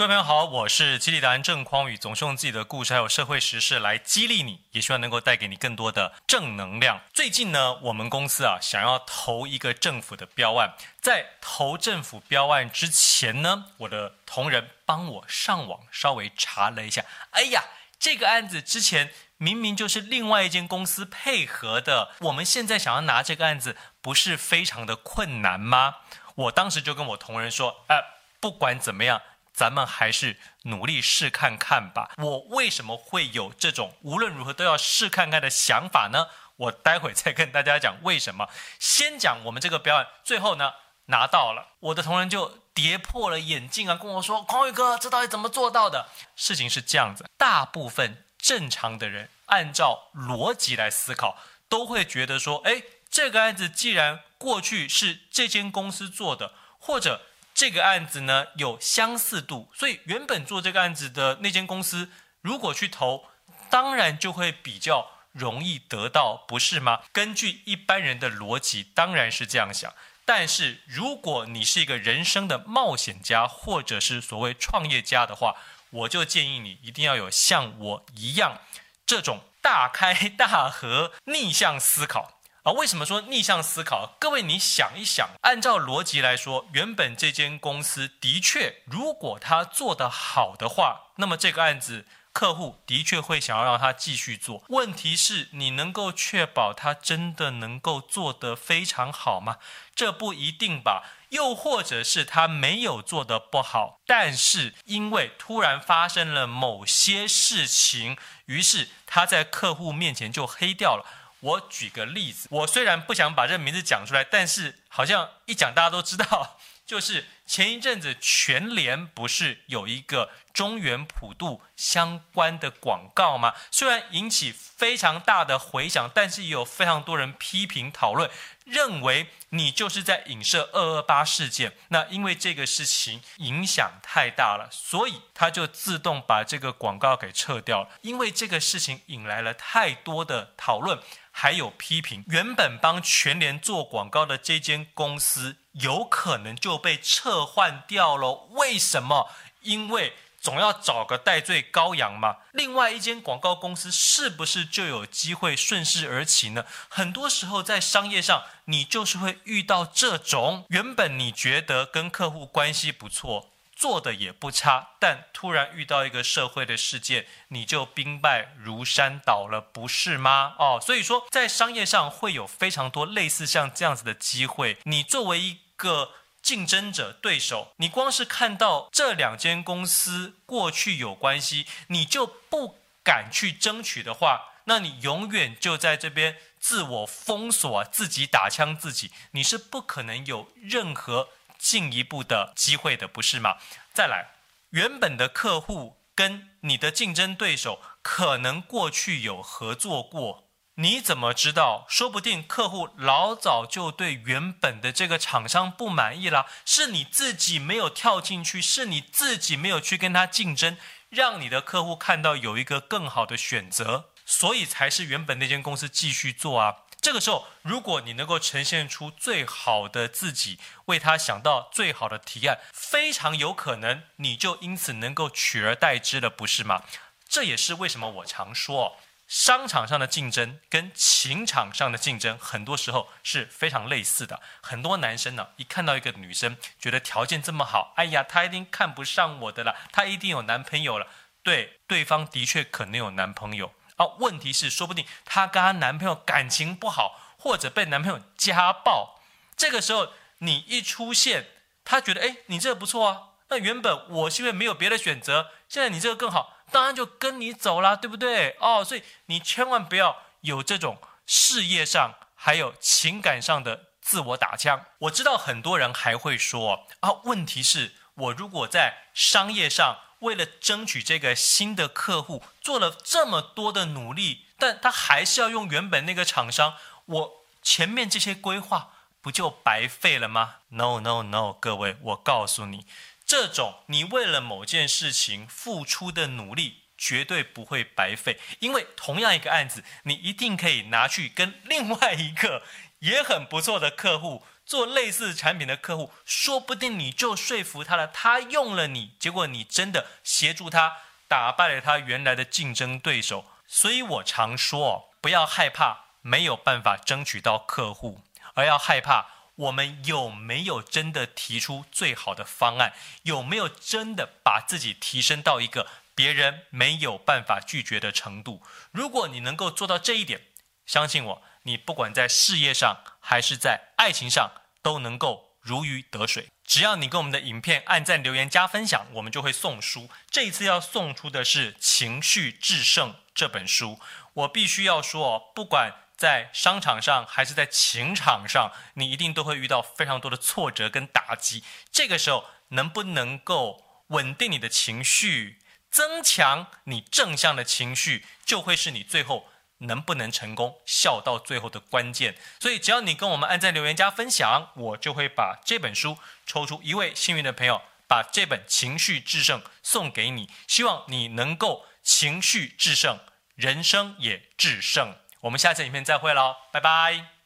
各位朋友好，我是激励达人郑匡宇，总是用自己的故事还有社会时事来激励你，也希望能够带给你更多的正能量。最近呢，我们公司啊想要投一个政府的标案，在投政府标案之前呢，我的同仁帮我上网稍微查了一下，哎呀，这个案子之前明明就是另外一间公司配合的，我们现在想要拿这个案子，不是非常的困难吗？我当时就跟我同仁说，呃，不管怎么样。咱们还是努力试看看吧。我为什么会有这种无论如何都要试看看的想法呢？我待会再跟大家讲为什么。先讲我们这个表演，最后呢拿到了，我的同仁就跌破了眼镜啊，跟我说：“匡宇哥，这到底怎么做到的？”事情是这样子，大部分正常的人按照逻辑来思考，都会觉得说：“哎，这个案子既然过去是这间公司做的，或者……”这个案子呢有相似度，所以原本做这个案子的那间公司，如果去投，当然就会比较容易得到，不是吗？根据一般人的逻辑，当然是这样想。但是如果你是一个人生的冒险家，或者是所谓创业家的话，我就建议你一定要有像我一样这种大开大合、逆向思考。啊，为什么说逆向思考？各位，你想一想，按照逻辑来说，原本这间公司的确，如果他做得好的话，那么这个案子客户的确会想要让他继续做。问题是，你能够确保他真的能够做得非常好吗？这不一定吧。又或者是他没有做得不好，但是因为突然发生了某些事情，于是他在客户面前就黑掉了。我举个例子，我虽然不想把这个名字讲出来，但是好像一讲大家都知道，就是前一阵子全联不是有一个中原普渡相关的广告吗？虽然引起非常大的回响，但是也有非常多人批评讨论，认为你就是在影射二二八事件。那因为这个事情影响太大了，所以他就自动把这个广告给撤掉了。因为这个事情引来了太多的讨论。还有批评，原本帮全联做广告的这间公司，有可能就被撤换掉了。为什么？因为总要找个代罪羔羊嘛。另外一间广告公司是不是就有机会顺势而起呢？很多时候在商业上，你就是会遇到这种，原本你觉得跟客户关系不错。做的也不差，但突然遇到一个社会的事件，你就兵败如山倒了，不是吗？哦，所以说在商业上会有非常多类似像这样子的机会。你作为一个竞争者、对手，你光是看到这两间公司过去有关系，你就不敢去争取的话，那你永远就在这边自我封锁，自己打枪自己，你是不可能有任何。进一步的机会的，不是吗？再来，原本的客户跟你的竞争对手可能过去有合作过，你怎么知道？说不定客户老早就对原本的这个厂商不满意了，是你自己没有跳进去，是你自己没有去跟他竞争，让你的客户看到有一个更好的选择，所以才是原本那间公司继续做啊。这个时候，如果你能够呈现出最好的自己，为他想到最好的提案，非常有可能你就因此能够取而代之了，不是吗？这也是为什么我常说，商场上的竞争跟情场上的竞争，很多时候是非常类似的。很多男生呢，一看到一个女生，觉得条件这么好，哎呀，她一定看不上我的了，她一定有男朋友了。对，对方的确可能有男朋友。啊，问题是，说不定她跟她男朋友感情不好，或者被男朋友家暴。这个时候你一出现，她觉得，哎，你这个不错啊。那原本我是因为没有别的选择，现在你这个更好，当然就跟你走了，对不对？哦，所以你千万不要有这种事业上还有情感上的自我打枪。我知道很多人还会说，啊，问题是，我如果在商业上。为了争取这个新的客户，做了这么多的努力，但他还是要用原本那个厂商，我前面这些规划不就白费了吗？No No No，各位，我告诉你，这种你为了某件事情付出的努力绝对不会白费，因为同样一个案子，你一定可以拿去跟另外一个也很不错的客户做类似产品的客户，说不定你就说服他了，他用了你，结果你真的协助他打败了他原来的竞争对手。所以我常说，不要害怕没有办法争取到客户，而要害怕我们有没有真的提出最好的方案，有没有真的把自己提升到一个别人没有办法拒绝的程度。如果你能够做到这一点，相信我，你不管在事业上还是在爱情上，都能够如鱼得水。只要你跟我们的影片按赞、留言、加分享，我们就会送书。这一次要送出的是《情绪制胜》这本书。我必须要说哦，不管在商场上还是在情场上，你一定都会遇到非常多的挫折跟打击。这个时候，能不能够稳定你的情绪，增强你正向的情绪，就会是你最后。能不能成功，笑到最后的关键。所以，只要你跟我们按赞、留言、加分享，我就会把这本书抽出一位幸运的朋友，把这本《情绪制胜》送给你。希望你能够情绪制胜，人生也制胜。我们下次影片再会喽，拜拜。